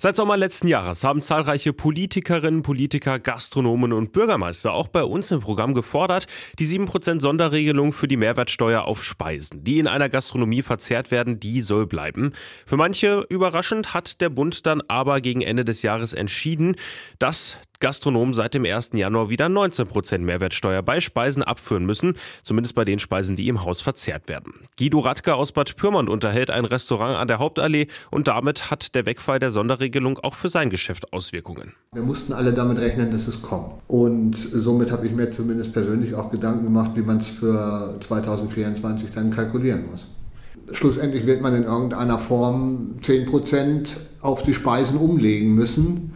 Seit Sommer letzten Jahres haben zahlreiche Politikerinnen, Politiker, Gastronomen und Bürgermeister auch bei uns im Programm gefordert, die 7% Sonderregelung für die Mehrwertsteuer auf Speisen, die in einer Gastronomie verzehrt werden, die soll bleiben. Für manche überraschend hat der Bund dann aber gegen Ende des Jahres entschieden, dass Gastronomen seit dem 1. Januar wieder 19% Mehrwertsteuer bei Speisen abführen müssen, zumindest bei den Speisen, die im Haus verzehrt werden. Guido Radke aus Bad Pyrmont unterhält ein Restaurant an der Hauptallee und damit hat der Wegfall der Sonderregelung auch für sein Geschäft Auswirkungen. Wir mussten alle damit rechnen, dass es kommt. Und somit habe ich mir zumindest persönlich auch Gedanken gemacht, wie man es für 2024 dann kalkulieren muss. Schlussendlich wird man in irgendeiner Form 10% auf die Speisen umlegen müssen.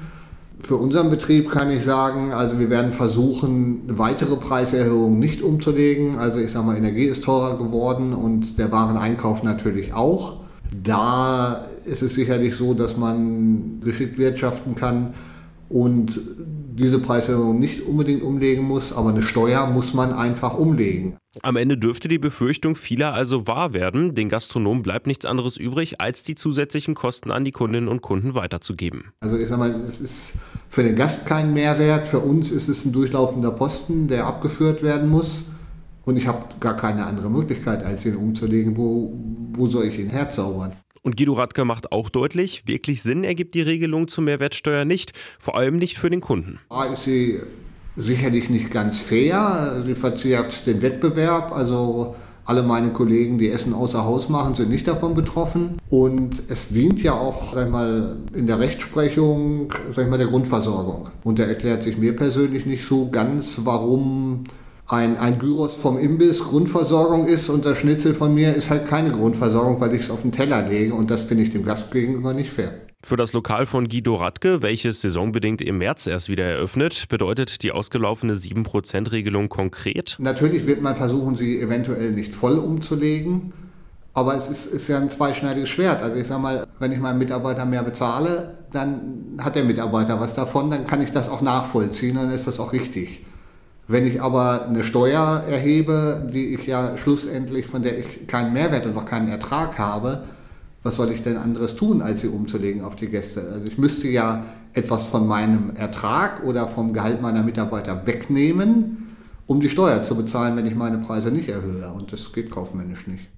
Für unseren Betrieb kann ich sagen, also wir werden versuchen, weitere Preiserhöhungen nicht umzulegen. Also ich sage mal, Energie ist teurer geworden und der Wareneinkauf natürlich auch. Da ist es sicherlich so, dass man geschickt wirtschaften kann und diese Preiserhöhung nicht unbedingt umlegen muss, aber eine Steuer muss man einfach umlegen. Am Ende dürfte die Befürchtung vieler also wahr werden. Den Gastronomen bleibt nichts anderes übrig, als die zusätzlichen Kosten an die Kundinnen und Kunden weiterzugeben. Also ich sag mal, es ist für den Gast kein Mehrwert. Für uns ist es ein durchlaufender Posten, der abgeführt werden muss. Und ich habe gar keine andere Möglichkeit, als ihn umzulegen. Wo, wo soll ich ihn herzaubern? Und Guido Radke macht auch deutlich, wirklich Sinn ergibt die Regelung zur Mehrwertsteuer nicht, vor allem nicht für den Kunden. A ist sie sicherlich nicht ganz fair, sie verzehrt den Wettbewerb, also alle meine Kollegen, die Essen außer Haus machen, sind nicht davon betroffen. Und es dient ja auch sag ich mal, in der Rechtsprechung sag ich mal, der Grundversorgung. Und da erklärt sich mir persönlich nicht so ganz, warum ein, ein Gyros vom Imbiss Grundversorgung ist und das Schnitzel von mir ist halt keine Grundversorgung, weil ich es auf den Teller lege und das finde ich dem Gast gegenüber nicht fair. Für das Lokal von Guido Radke, welches saisonbedingt im März erst wieder eröffnet, bedeutet die ausgelaufene 7%-Regelung konkret? Natürlich wird man versuchen, sie eventuell nicht voll umzulegen. Aber es ist, ist ja ein zweischneidiges Schwert. Also ich sage mal, wenn ich meinem Mitarbeiter mehr bezahle, dann hat der Mitarbeiter was davon, dann kann ich das auch nachvollziehen, dann ist das auch richtig. Wenn ich aber eine Steuer erhebe, die ich ja schlussendlich, von der ich keinen Mehrwert und auch keinen Ertrag habe, was soll ich denn anderes tun, als sie umzulegen auf die Gäste? Also ich müsste ja etwas von meinem Ertrag oder vom Gehalt meiner Mitarbeiter wegnehmen, um die Steuer zu bezahlen, wenn ich meine Preise nicht erhöhe. Und das geht kaufmännisch nicht.